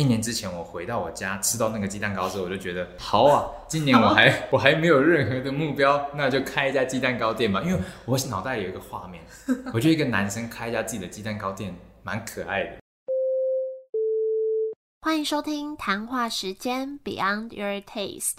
一年之前我回到我家吃到那个鸡蛋糕之后，我就觉得好啊，今年我还 我还没有任何的目标，那就开一家鸡蛋糕店吧。因为我脑袋有一个画面，我觉得一个男生开一家自己的鸡蛋糕店蛮可爱的。欢迎收听谈话时间 Beyond Your Taste。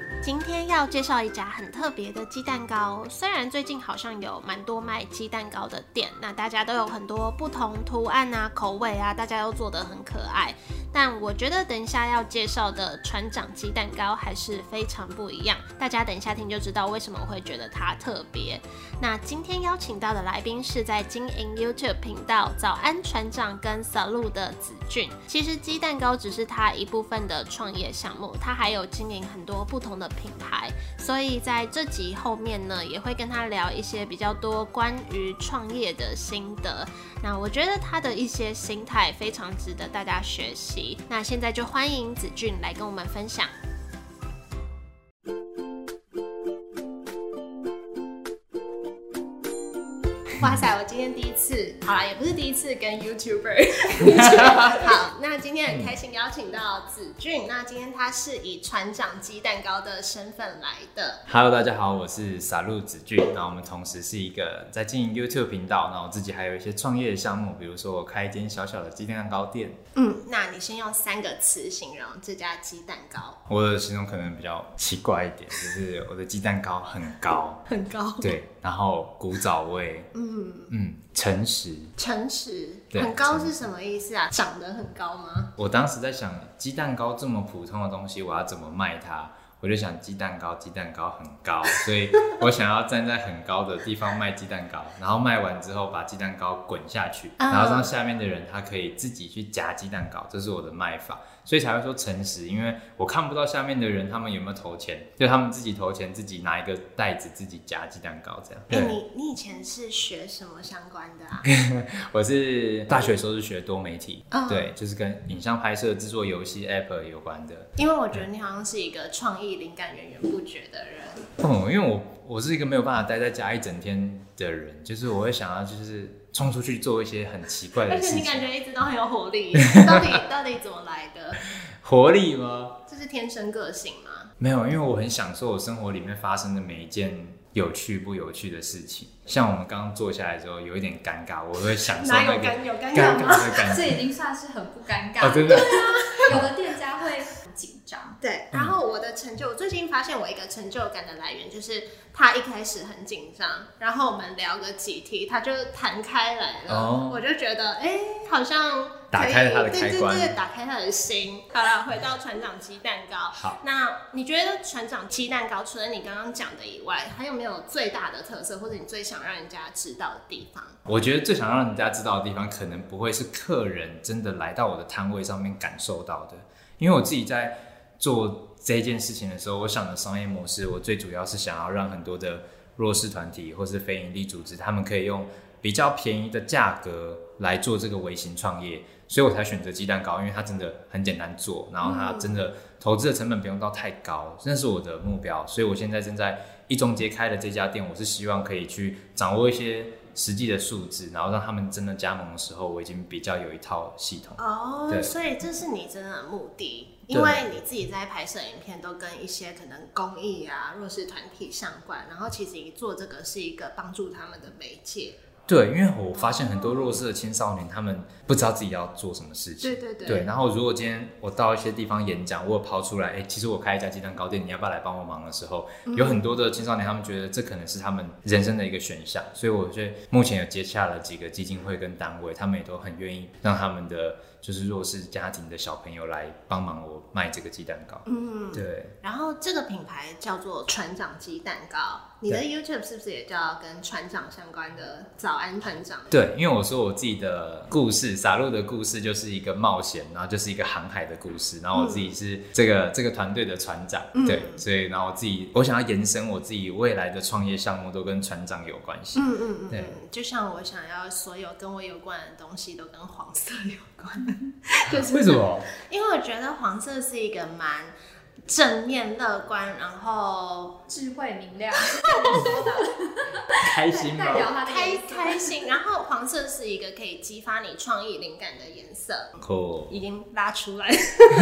今天要介绍一家很特别的鸡蛋糕，虽然最近好像有蛮多卖鸡蛋糕的店，那大家都有很多不同图案啊、口味啊，大家都做得很可爱。但我觉得等一下要介绍的船长鸡蛋糕还是非常不一样，大家等一下听就知道为什么我会觉得它特别。那今天邀请到的来宾是在经营 YouTube 频道“早安船长”跟 “Salu” 的子俊。其实鸡蛋糕只是他一部分的创业项目，他还有经营很多不同的品牌。所以在这集后面呢，也会跟他聊一些比较多关于创业的心得。那我觉得他的一些心态非常值得大家学习。那现在就欢迎子俊来跟我们分享。哇塞！我今天第一次，好啦，也不是第一次跟 YouTuber。好，那今天很开心邀请到子俊。那今天他是以船长鸡蛋糕的身份来的。Hello，大家好，我是傻路子俊。那我们同时是一个在经营 YouTube 频道，那我自己还有一些创业项目，比如说我开一间小小的鸡蛋糕店。嗯，那你先用三个词形容这家鸡蛋糕。我的形容可能比较奇怪一点，就是我的鸡蛋糕很高，很高。对，然后古早味。嗯。嗯嗯，诚实，诚实，很高是什么意思啊？长得很高吗？我当时在想，鸡蛋糕这么普通的东西，我要怎么卖它？我就想鸡蛋糕，鸡蛋糕很高，所以我想要站在很高的地方卖鸡蛋糕，然后卖完之后把鸡蛋糕滚下去，然后让下面的人他可以自己去夹鸡蛋糕，这是我的卖法。所以才会说诚实，因为我看不到下面的人他们有没有投钱，就他们自己投钱，自己拿一个袋子自己夹鸡蛋糕这样。哎，你你以前是学什么相关的啊？我是大学时候是学多媒体，对，就是跟影像拍摄、制作游戏 App 有关的。因为我觉得你好像是一个创意灵感源源不绝的人。嗯，因为我我是一个没有办法待在家一整天的人，就是我会想要就是。冲出去做一些很奇怪的事情，而且你感觉一直都很有活力，到底到底怎么来的？活力吗？这是天生个性吗？没有，因为我很享受我生活里面发生的每一件有趣不有趣的事情。像我们刚刚坐下来之后，有一点尴尬，我会享受那个尴有尴尬吗？这已经算是很不尴尬，对啊，有的店家会。紧张对，然后我的成就，我最近发现我一个成就感的来源就是他一开始很紧张，然后我们聊个几题，他就弹开来了，我就觉得哎，好像打开了他的开关，对对对，打开他的心。好了，回到船长鸡蛋糕，好，那你觉得船长鸡蛋糕除了你刚刚讲的以外，还有没有最大的特色，或者你最想让人家知道的地方？我觉得最想让人家知道的地方，可能不会是客人真的来到我的摊位上面感受到的。因为我自己在做这件事情的时候，我想的商业模式，我最主要是想要让很多的弱势团体或是非营利组织，他们可以用比较便宜的价格来做这个微型创业，所以我才选择鸡蛋糕，因为它真的很简单做，然后它真的投资的成本不用到太高，那是我的目标。所以我现在正在一中街开的这家店，我是希望可以去掌握一些。实际的数字，然后让他们真的加盟的时候，我已经比较有一套系统哦。所以这是你真的目的，因为你自己在拍摄影片都跟一些可能公益啊、弱势团体相关，然后其实你做这个是一个帮助他们的媒介。对，因为我发现很多弱势的青少年，他们不知道自己要做什么事情。对对对。对，然后如果今天我到一些地方演讲，我有抛出来，哎，其实我开一家鸡蛋糕店，你要不要来帮我忙的时候，有很多的青少年，他们觉得这可能是他们人生的一个选项。所以我觉得目前有接洽了几个基金会跟单位，他们也都很愿意让他们的就是弱势家庭的小朋友来帮忙我卖这个鸡蛋糕。嗯，对。然后这个品牌叫做船长鸡蛋糕。你的 YouTube 是不是也叫跟船长相关的早安船长？对，因为我说我自己的故事，撒路的故事就是一个冒险，然后就是一个航海的故事，然后我自己是这个这个团队的船长，对，所以然后我自己我想要延伸我自己未来的创业项目都跟船长有关系。嗯嗯嗯，对，就像我想要所有跟我有关的东西都跟黄色有关。就是为什么？因为我觉得黄色是一个蛮正面乐观，然后智慧明亮，开心代？表他的开开心，然后黄色是一个可以激发你创意灵感的颜色。酷。已经拉出来。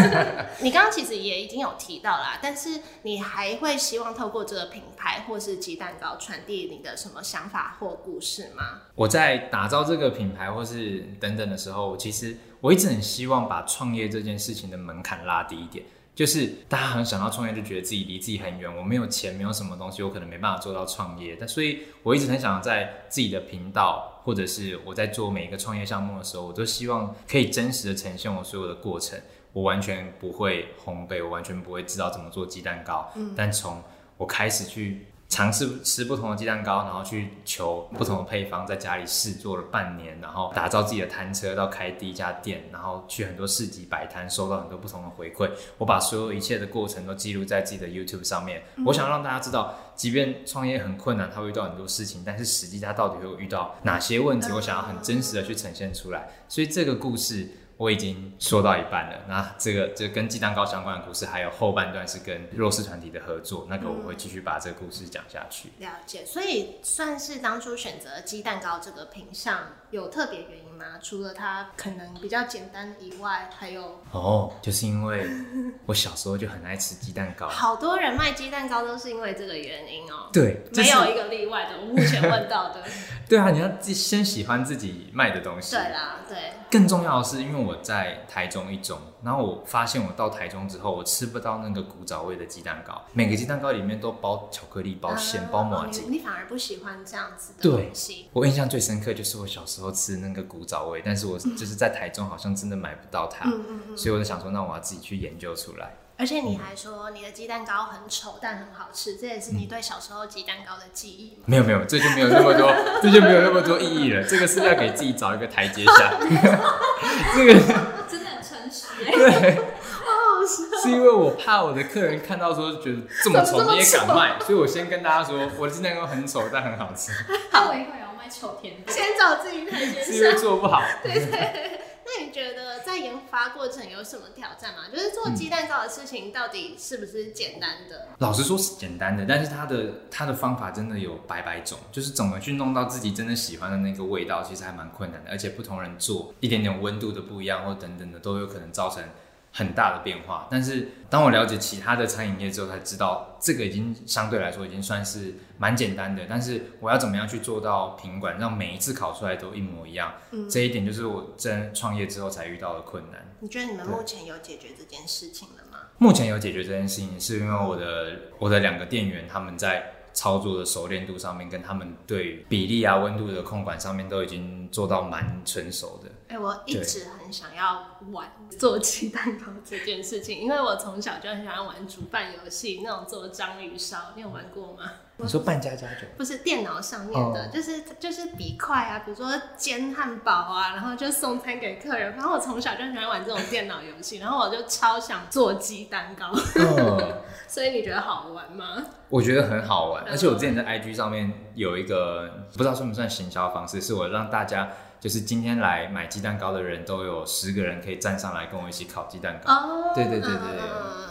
你刚刚其实也已经有提到啦，但是你还会希望透过这个品牌或是鸡蛋糕传递你的什么想法或故事吗？我在打造这个品牌或是等等的时候，其实我一直很希望把创业这件事情的门槛拉低一点。就是大家很想要创业，就觉得自己离自己很远，我没有钱，没有什么东西，我可能没办法做到创业。但所以我一直很想在自己的频道，或者是我在做每一个创业项目的时候，我都希望可以真实的呈现我所有的过程。我完全不会烘焙，我完全不会知道怎么做鸡蛋糕。但从我开始去尝试吃不同的鸡蛋糕，然后去求不同的配方，在家里试做了半年，然后打造自己的摊车，到开第一家店，然后去很多市集摆摊，收到很多不同的回馈。我把所有一切的过程都记录在自己的 YouTube 上面。我想让大家知道，即便创业很困难，他会遇到很多事情，但是实际他到底会遇到哪些问题，我想要很真实的去呈现出来。所以这个故事。我已经说到一半了，那这个这跟鸡蛋糕相关的故事，还有后半段是跟弱势团体的合作，那个我会继续把这个故事讲下去。了解，所以算是当初选择鸡蛋糕这个品相有特别原因吗？除了它可能比较简单以外，还有哦，就是因为我小时候就很爱吃鸡蛋糕，好多人卖鸡蛋糕都是因为这个原因哦、对，没有一个例外的。我目前问到的，对啊，你要自先喜欢自己卖的东西。对啦，对，更重要的是，因为我在台中一中，然后我发现我到台中之后，我吃不到那个古早味的鸡蛋糕，每个鸡蛋糕里面都包巧克力、包馅、包麻你反而不喜欢这样子的对东西。我印象最深刻就是我小时候吃那个古早味，但是我就是在台中好像真的买不到它。所以我就想说，那我要自己去研究出来。而且你还说你的鸡蛋糕很丑，但很好吃，这也是你对小时候鸡蛋糕的记忆吗？没有没有，这就没有那么多，这就没有那么多意义了。这个是要给自己找一个台阶下。这个真的很诚实耶。对，是因为我怕我的客人看到说觉得这么丑你也敢卖，所以我先跟大家说，我的鸡蛋糕很丑，但很好吃，好我以后也要卖丑甜点。先找自己台阶是因为。做不好。那你觉得在研发过程有什么挑战吗？就是做鸡蛋糕的事情到底是不是简单的？老实说是简单的，但是它的它的方法真的有百百种，就是怎么去弄到自己真的喜欢的那个味道，其实还蛮困难的。而且不同人做一点点温度的不一样，或等等的，都有可能造成很大的变化。但是当我了解其他的餐饮业之后，才知道这个已经相对来说已经算是蛮简单的。但是我要怎么样去做到品管，让每一次烤出来都一模一样？嗯这一点就是我真创业之后才遇到的困难。你觉得你们目前有解决这件事情了吗？目前有解决这件事情，是因为我的我的两个店员他们在操作的熟练度上面，跟他们对比例啊、温度的控管上面都已经做到蛮成熟的。哎、我一直很想要玩做鸡蛋糕这件事情，因为我从小就很喜欢玩煮饭游戏，那种做章鱼烧，你有玩过吗？你说半家家酒，不是电脑上面的，哦就是就是比快啊，比如说煎汉堡啊，然后就送餐给客人。然后我从小就很喜欢玩这种电脑游戏，然后我就超想做鸡蛋糕。嗯，所以你觉得好玩吗？我觉得很好玩，嗯而且我之前在 IG 上面有一个不知道算不算行销方式，是我让大家就是今天来买鸡蛋糕的人都有十个人可以站上来跟我一起烤鸡蛋糕。哦，对对对对对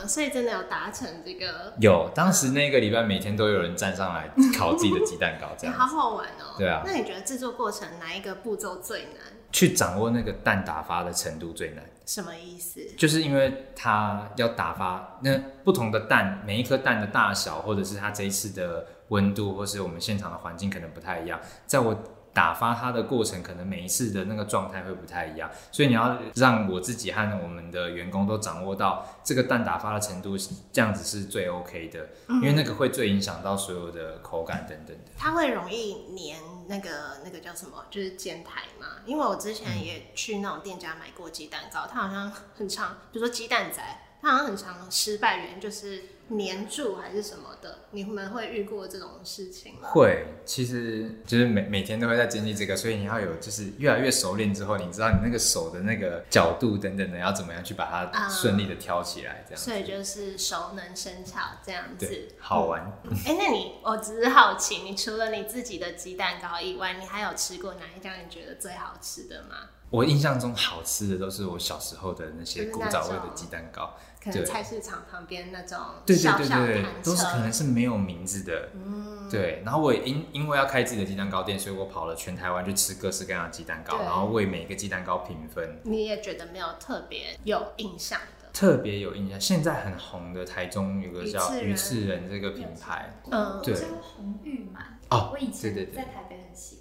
嗯，所以真的有达成这个，有，当时那个礼拜每天都有人站上来烤自己的鸡蛋糕，这样好好玩哦。对啊那你觉得制作过程哪一个步骤最难？去掌握那个蛋打发的程度最难。什么意思？就是因为它要打发那不同的蛋，每一颗蛋的大小，或者是它这一次的温度，或是我们现场的环境可能不太一样。在我打发它的过程，可能每一次的那个状态会不太一样，所以你要让我自己和我们的员工都掌握到这个蛋打发的程度，这样子是最 OK 的，因为那个会最影响到所有的口感等等的。它会容易粘那个那个叫什么，就是煎台嘛。因为我之前也去那种店家买过鸡蛋糕，它好像很常，比如说鸡蛋仔，它好像很常失败原因就是粘住还是什么的。你们会遇过这种事情吗？会，其实就是每每天都会在经历这个，所以你要有就是越来越熟练之后，你知道你那个手的那个角度等等的，要怎么样去把它啊顺利的挑起来，这样子所以就是熟能生巧这样子，，好玩。哎、那你我只是好奇，你除了你自己的鸡蛋糕以外，你还有吃过哪一家你觉得最好吃的吗？我印象中好吃的都是我小时候的那些古早味的鸡蛋糕，可能菜市场旁边那种对对小小对对都是可能是没有名字的。嗯，对，然后我也因因为要开自己的鸡蛋糕店，所以我跑了全台湾去吃各式各样的鸡蛋糕，然后为每个鸡蛋糕评分。你也觉得没有特别有印象？的，特别有印象，现在很红的台中有个叫鱼翅人这个品牌，嗯。对。叫红玉满哦我以前对对对。在台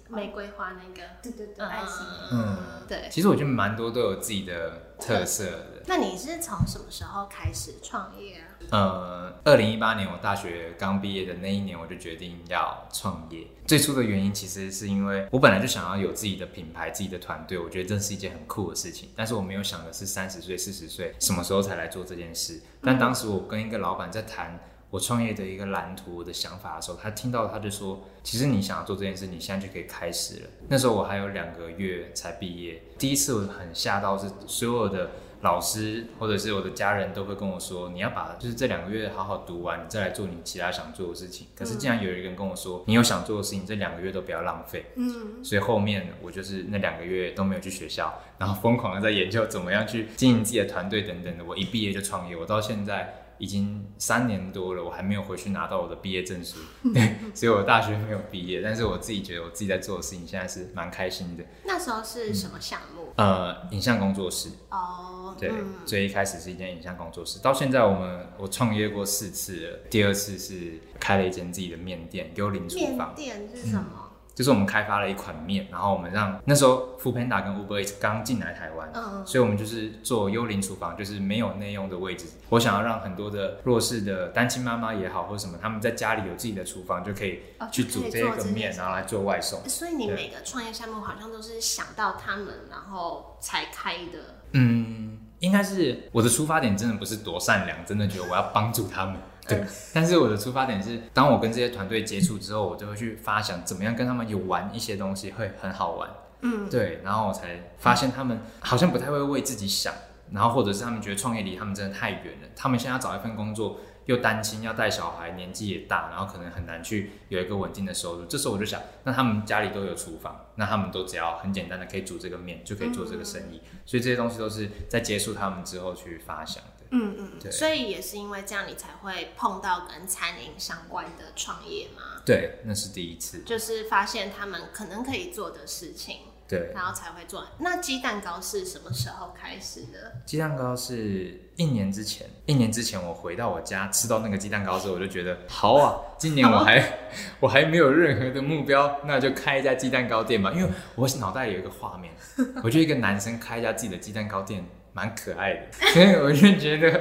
玫瑰花那个，对对对，爱心嗯对。其实我觉得蛮多都有自己的特色的。那你是从什么时候开始创业啊？呃，二零一八年我大学刚毕业的那一年，我就决定要创业。最初的原因其实是因为我本来就想要有自己的品牌、自己的团队，我觉得这是一件很酷的事情。但是我没有想的是三十岁、四十岁什么时候才来做这件事。但当时我跟一个老板在谈我创业的一个蓝图、我的想法的时候，他听到他就说：“其实你想要做这件事，你现在就可以开始了。”那时候我还有两个月才毕业，第一次我很吓到，是所有的老师或者是我的家人都会跟我说：“你要把就是这两个月好好读完，你再来做你其他想做的事情。”可是竟然有一个人跟我说：“你有想做的事情，这两个月都不要浪费。”嗯，所以后面我就是那两个月都没有去学校，然后疯狂的在研究怎么样去经营自己的团队等等的。我一毕业就创业，我到现在已经三年多了，我还没有回去拿到我的毕业证书。对，所以我大学没有毕业，但是我自己觉得我自己在做的事情现在是蛮开心的。那时候是什么项目？呃，影像工作室，哦，对，嗯最一开始是一间影像工作室，到现在我们我创业过四次了，第二次是开了一间自己的面店，幽灵厨面房。店是什么？就是我们开发了一款面，然后我们让那时候 f o o Panda 跟 Uber Eats 刚进来台湾，嗯所以我们就是做幽灵厨房，就是没有内用的位置。我想要让很多的弱势的单亲妈妈也好，或者什么，他们在家里有自己的厨房，就可以哦去煮这个面，然后来做外送。所以你每个创业项目好像都是想到他们，然后才开的。嗯，应该是我的出发点真的不是多善良，真的觉得我要帮助他们。对嗯，但是我的出发点是，当我跟这些团队接触之后，我就会去发想怎么样跟他们有玩一些东西会很好玩。嗯，对，然后我才发现他们好像不太会为自己想，然后或者是他们觉得创业离他们真的太远了，他们现在要找一份工作，又担心，要带小孩，年纪也大，然后可能很难去有一个稳定的收入。这时候我就想，那他们家里都有厨房，那他们都只要很简单的可以煮这个面，就可以做这个生意。所以这些东西都是在接触他们之后去发想的。嗯嗯，对所以也是因为这样，你才会碰到跟餐饮相关的创业吗，对，那是第一次。就是发现他们可能可以做的事情，对，然后才会做。那鸡蛋糕是什么时候开始的？鸡蛋糕是一年之前，一年之前我回到我家吃到那个鸡蛋糕之后，我就觉得好啊，今年我还 我还没有任何的目标，那就开一家鸡蛋糕店吧。因为我脑袋有一个画面，我觉得一个男生开一家自己的鸡蛋糕店蛮可爱的，所以我就觉得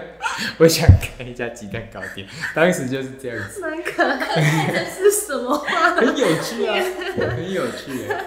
我想开一家鸡蛋糕店，当时就是这样子，蛮可爱的是什么话？很有趣啊，很有趣啊。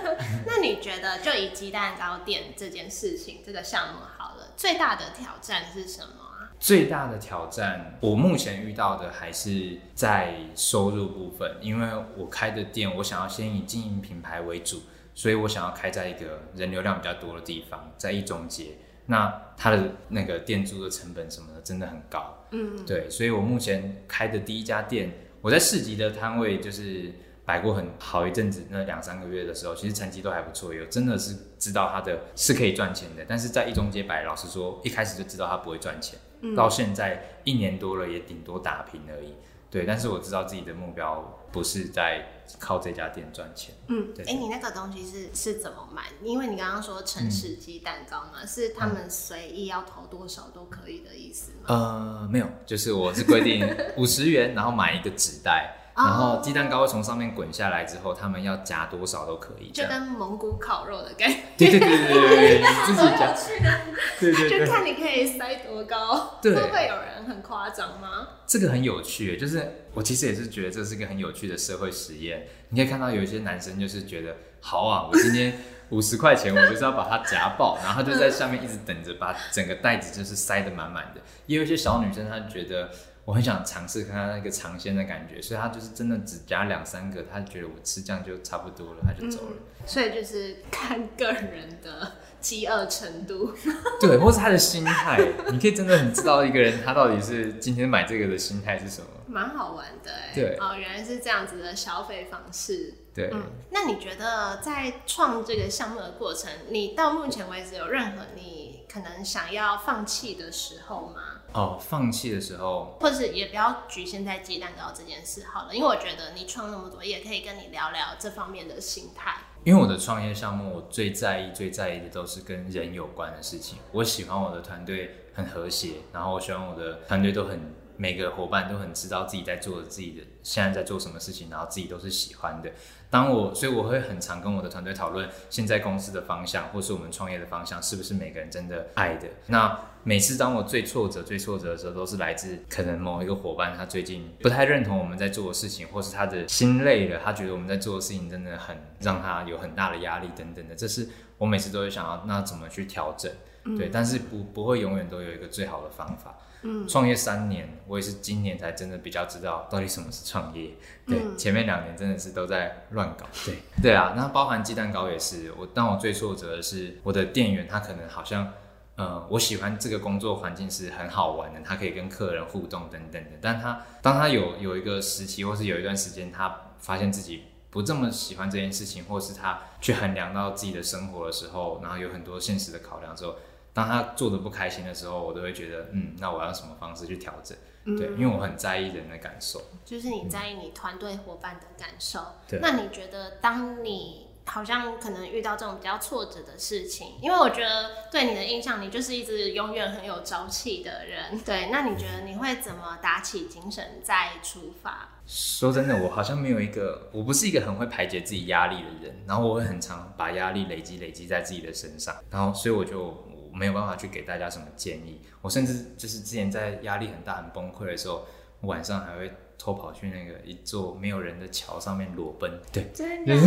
那你觉得，就以鸡蛋糕店这件事情，这个项目好了，最大的挑战是什么啊？最大的挑战，我目前遇到的还是在收入部分，因为我开的店，我想要先以经营品牌为主，所以我想要开在一个人流量比较多的地方，在一中街。那它的那个店租的成本什么的真的很高，嗯，对，所以我目前开的第一家店，我在市集的摊位就是摆过很好一阵子，那两三个月的时候，其实成绩都还不错，有真的是知道它的是可以赚钱的，但是在一中街摆，老实说，一开始就知道它不会赚钱，嗯到现在一年多了，也顶多打平而已。对，但是我知道自己的目标不是在靠这家店赚钱。嗯，对哎、你那个东西是是怎么买？因为你刚刚说城市鸡蛋糕嘛，是他们随意要投多少都可以的意思吗？呃，没有，就是我是规定五十元，然后买一个纸袋，哦然后鸡蛋糕会从上面滚下来之后，他们要夹多少都可以，就跟蒙古烤肉的感觉，对对对对对自己夹。对对对，就看你可以塞多高。对会不会有人很夸张吗？这个很有趣，就是我其实也是觉得这是一个很有趣的社会实验。你可以看到有一些男生就是觉得，好啊，我今天五十块钱，我就是要把它夹爆，然后他就在下面一直等着把整个袋子就是塞得满满的。也有一些小女生，她觉得。我很想尝试看看那个尝鲜的感觉，所以他就是真的只加两三个，他觉得我吃这样就差不多了，他就走了。所以就是看个人的饥饿程度，对，或是他的心态，你可以真的很知道一个人他到底是今天买这个的心态是什么。蛮好玩的哎。对哦，原来是这样子的消费方式。对，嗯，那你觉得在创这个项目的过程，你到目前为止有任何你可能想要放弃的时候吗？哦，放弃的时候，或者是也不要局限在鸡蛋糕这件事好了，因为我觉得你创那么多，也可以跟你聊聊这方面的心态。因为我的创业项目，我最在意、最在意的都是跟人有关的事情。我喜欢我的团队很和谐，然后我喜欢我的团队都很每个伙伴都很知道自己在做自己的现在在做什么事情，然后自己都是喜欢的。当我所以我会很常跟我的团队讨论现在公司的方向，或是我们创业的方向，是不是每个人真的爱的？那每次当我最挫折、最挫折的时候，都是来自可能某一个伙伴他最近不太认同我们在做的事情，或是他的心累了，他觉得我们在做的事情真的很让他有很大的压力等等的。这是我每次都会想要那怎么去调整，对，但是不不会永远都有一个最好的方法。嗯，创业三年，我也是今年才真的比较知道到底什么是创业。对，前面两年真的是都在乱搞。对，对啊，那包含鸡蛋糕也是。我当我最挫折的是我的店员，他可能好像，呃，我喜欢这个工作环境是很好玩的，他可以跟客人互动等等的。但他当他有有一个时期，或是有一段时间，他发现自己不这么喜欢这件事情，或是他去衡量到自己的生活的时候，然后有很多现实的考量之后。当他做的不开心的时候，我都会觉得，嗯，那我要什么方式去调整？对，因为我很在意人的感受。就是你在意你团队伙伴的感受。对。那你觉得，当你好像可能遇到这种比较挫折的事情，因为我觉得对你的印象，你就是一直永远很有朝气的人。对。那你觉得你会怎么打起精神再出发？说真的，我好像没有一个，我不是一个很会排解自己压力的人。然后我会很常把压力累积累积在自己的身上。然后，所以我就。没有办法去给大家什么建议。我甚至就是之前在压力很大、很崩溃的时候，晚上还会偷跑去那个一座没有人的桥上面裸奔。对，真的。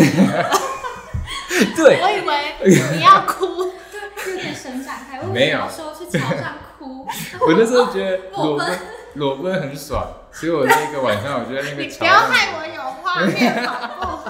对，我以为你要哭，对，眼神展开。没有说去桥上哭。我那时候觉得裸奔，裸奔很爽，所以我那个晚上我觉得那个桥。不要害我有画面，好不好？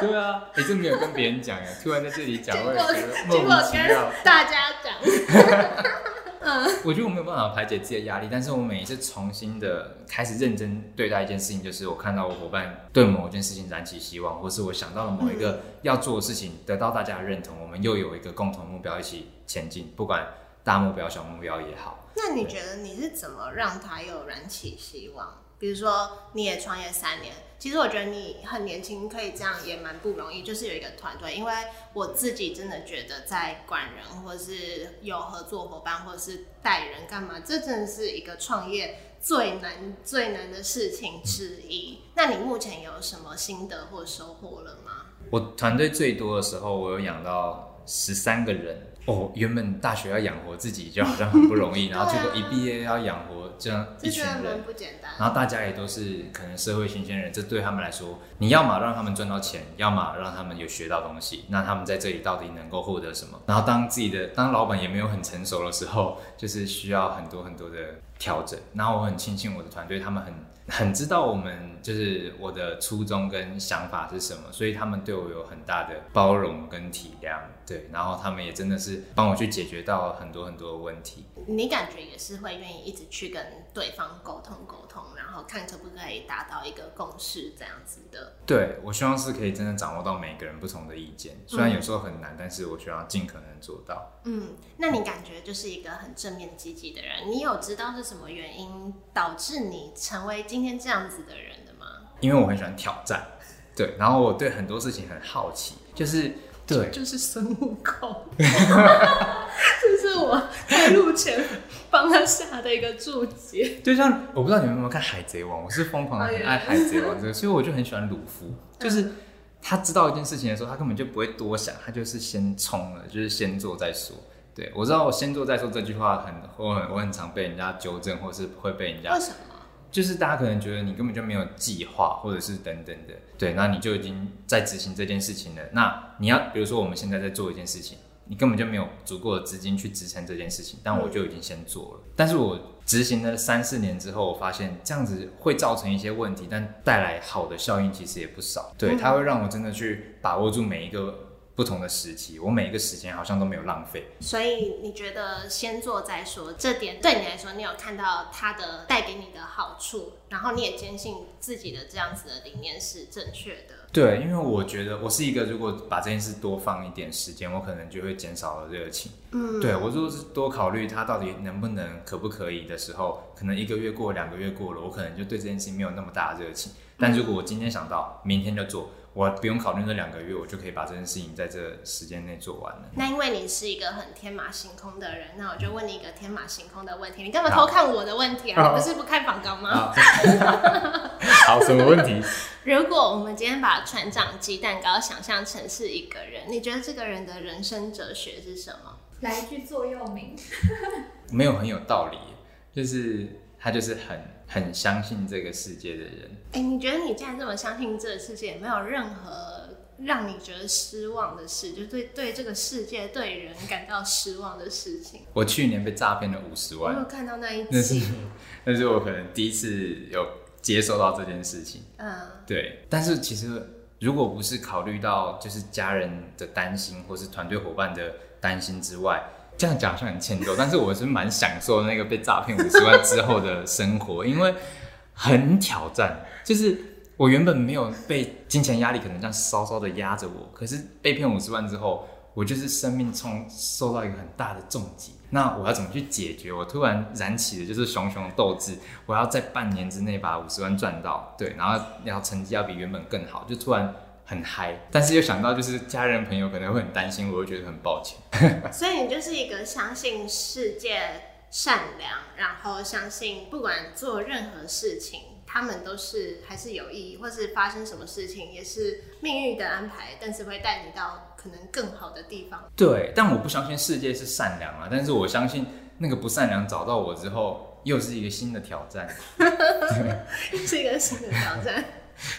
对啊，你这没有跟别人讲呀，突然在这里讲，我也觉得莫名其妙。大家讲，嗯，我觉得我没有办法排解自己的压力，但是我每一次重新的开始认真对待一件事情，就是我看到我伙伴对某一件事情燃起希望，或是我想到了某一个要做的事情得到大家的认同，我们又有一个共同目标一起前进，不管大目标小目标也好。那你觉得你是怎么让他有燃起希望？比如说你也创业三年。其实我觉得你很年轻，可以这样也蛮不容易。就是有一个团队，因为我自己真的觉得在管人，或者是有合作伙伴，或者是带人干嘛，这真的是一个创业最难最难的事情之一。那你目前有什么心得或收获了吗？我团队最多的时候，我有养到十三个人。哦，原本大学要养活自己就好像很不容易，然后结果一毕业要养活这样一群人，不简单。然后大家也都是可能社会新鲜人，这对他们来说，你要么让他们赚到钱，要么让他们有学到东西。那他们在这里到底能够获得什么？然后当自己的当老板也没有很成熟的时候，就是需要很多很多的调整。然后我很庆幸我的团队，他们很。很知道我们就是我的初衷跟想法是什么，所以他们对我有很大的包容跟体谅，对，然后他们也真的是帮我去解决到很多很多的问题。你感觉也是会愿意一直去跟对方沟通沟通，然后看可不可以达到一个共识这样子的。对，我希望是可以真的掌握到每个人不同的意见，虽然有时候很难，但是我希望尽可能做到。嗯，那你感觉就是一个很正面积极的人，你有知道是什么原因导致你成为？今天这样子的人的吗？因为我很喜欢挑战，对，然后我对很多事情很好奇，就是对，就是孙悟空，这是我在路前帮他下的一个注解。就像我不知道你们有没有看《海贼王》，我是疯狂的很爱《海贼王》这个，所以我就很喜欢鲁夫，就是他知道一件事情的时候，他根本就不会多想，他就是先冲了，就是先做再说。对我知道，我先做再说这句话很我很我很常被人家纠正，或是会被人家为什么？就是大家可能觉得你根本就没有计划，或者是等等的，对，那你就已经在执行这件事情了。那你要，比如说我们现在在做一件事情，你根本就没有足够的资金去支撑这件事情，但我就已经先做了。但是我执行了三四年之后，我发现这样子会造成一些问题，但带来好的效应其实也不少。对，它会让我真的去把握住每一个。不同的时期，我每一个时间好像都没有浪费。所以你觉得先做再说，这点对你来说，你有看到它的带给你的好处，然后你也坚信自己的这样子的理念是正确的。对，因为我觉得我是一个，如果把这件事多放一点时间，我可能就会减少了热情。嗯，对我如果是多考虑它到底能不能、可不可以的时候，可能一个月过、两个月过了，我可能就对这件事情没有那么大的热情。但如果我今天想到，明天就做。我不用考虑那两个月，我就可以把这件事情在这时间内做完了。那因为你是一个很天马行空的人，那我就问你一个天马行空的问题：你干嘛偷看我的问题啊？你不是不看访纲吗？好，什么问题？如果我们今天把船长鸡蛋糕想象成是一个人，你觉得这个人的人生哲学是什么？来一句座右铭，没有很有道理，就是他就是很。很相信这个世界的人，哎，你觉得你既然这么相信这个世界，没有任何让你觉得失望的事，就对对这个世界、对人感到失望的事情？我去年被诈骗了五十万，我有看到那一集，那是我可能第一次有接受到这件事情。嗯，对。但是其实如果不是考虑到就是家人的担心，或是团队伙伴的担心之外。这样讲好像很欠揍，但是我是蛮享受那个被诈骗五十万之后的生活，因为很挑战。就是我原本没有被金钱压力可能这样稍稍的压着我，可是被骗五十万之后，我就是生命冲受到一个很大的重击。那我要怎么去解决？我突然燃起的就是熊熊斗志，我要在半年之内把五十万赚到，对，然后要成绩要比原本更好，就突然。很嗨，但是又想到就是家人朋友可能会很担心，我会觉得很抱歉。所以你就是一个相信世界善良，然后相信不管做任何事情，他们都是还是有意义，或是发生什么事情也是命运的安排，但是会带你到可能更好的地方。对，但我不相信世界是善良啊，但是我相信那个不善良找到我之后，又是一个新的挑战，是一个新的挑战。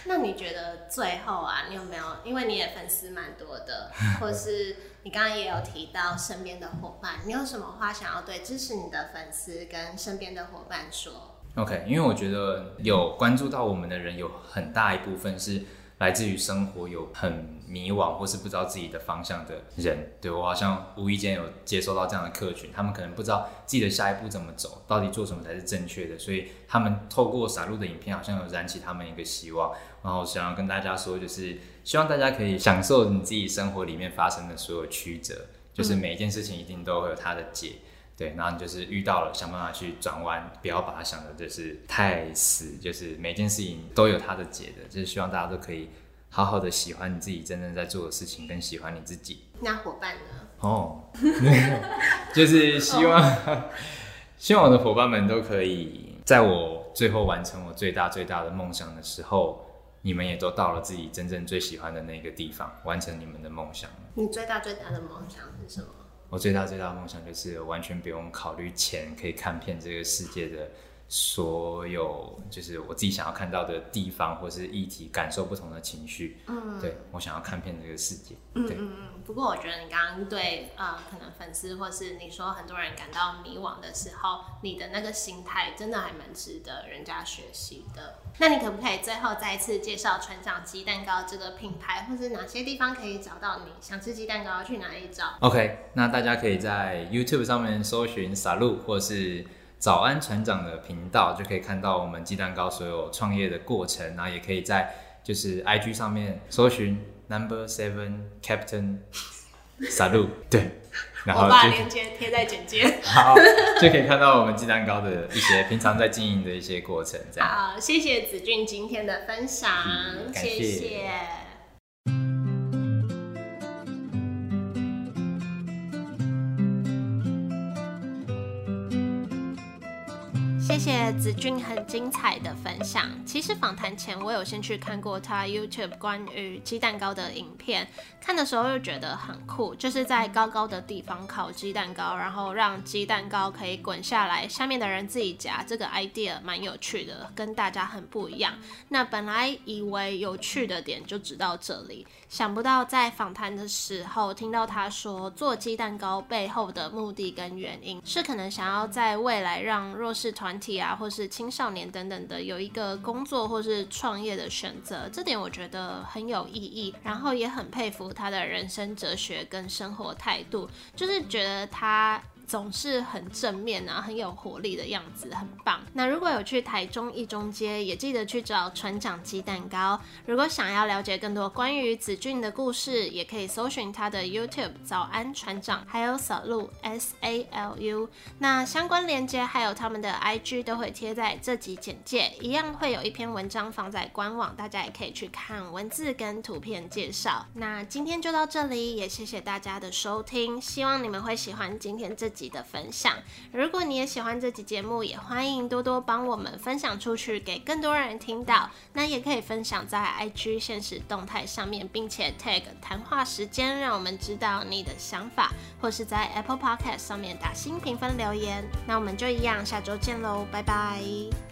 那你觉得最后啊，你有没有？因为你也粉丝蛮多的，或是你刚刚也有提到身边的伙伴，你有什么话想要对支持你的粉丝跟身边的伙伴说？OK，因为我觉得有关注到我们的人有很大一部分是。来自于生活有很迷惘或是不知道自己的方向的人，对我好像无意间有接收到这样的客群，他们可能不知道自己的下一步怎么走，到底做什么才是正确的，所以他们透过傻路的影片，好像有燃起他们一个希望，然后想要跟大家说，就是希望大家可以享受你自己生活里面发生的所有曲折，就是每一件事情一定都会有它的解。对，然后你就是遇到了，想办法去转弯，不要把它想的就是太死，就是每件事情都有它的解的，就是希望大家都可以好好的喜欢你自己真正在做的事情，跟喜欢你自己。那伙伴呢？哦，就是希望，希望我的伙伴们都可以在我最后完成我最大最大的梦想的时候，你们也都到了自己真正最喜欢的那个地方，完成你们的梦想。你最大最大的梦想是什么？我最大最大的梦想就是完全不用考虑钱，可以看遍这个世界的所有，就是我自己想要看到的地方或是议题，感受不同的情绪。嗯，对我想要看遍这个世界。嗯嗯嗯。不过我觉得你刚刚对呃，可能粉丝或是你说很多人感到迷惘的时候，你的那个心态真的还蛮值得人家学习的。那你可不可以最后再一次介绍船长鸡蛋糕这个品牌，或是哪些地方可以找到你？想吃鸡蛋糕去哪里找？OK，那大家可以在 YouTube 上面搜寻“傻路”或是“早安船长”的频道，就可以看到我们鸡蛋糕所有创业的过程。然后也可以在就是 IG 上面搜寻 Number Seven Captain 傻路，对。我把链接贴在简介，好，就可以看到我们鸡蛋糕的一些平常在经营的一些过程。这样，好，谢谢子俊今天的分享，谢谢。谢谢子俊很精彩的分享。其实访谈前我有先去看过他 YouTube 关于鸡蛋糕的影片，看的时候又觉得很酷，就是在高高的地方烤鸡蛋糕，然后让鸡蛋糕可以滚下来，下面的人自己夹，这个 idea 蛮有趣的，跟大家很不一样。那本来以为有趣的点就只到这里，想不到在访谈的时候听到他说做鸡蛋糕背后的目的跟原因，是可能想要在未来让弱势团体啊，或是青少年等等的有一个工作或是创业的选择，这点我觉得很有意义。然后也很佩服他的人生哲学跟生活态度，就是觉得他。总是很正面啊，很有活力的样子，很棒。那如果有去台中一中街，也记得去找船长鸡蛋糕。如果想要了解更多关于子俊的故事，也可以搜寻他的 YouTube“ 早安船长”，还有扫路 S A L U。那相关链接还有他们的 IG 都会贴在这集简介，一样会有一篇文章放在官网，大家也可以去看文字跟图片介绍。那今天就到这里，也谢谢大家的收听，希望你们会喜欢今天这集的分享。如果你也喜欢这集节目，也欢迎多多帮我们分享出去，给更多人听到。那也可以分享在 IG 现实动态上面，并且 tag 谈话时间，让我们知道你的想法，或是在 Apple Podcast 上面打新评分留言。那我们就一样，下周见喽，拜拜。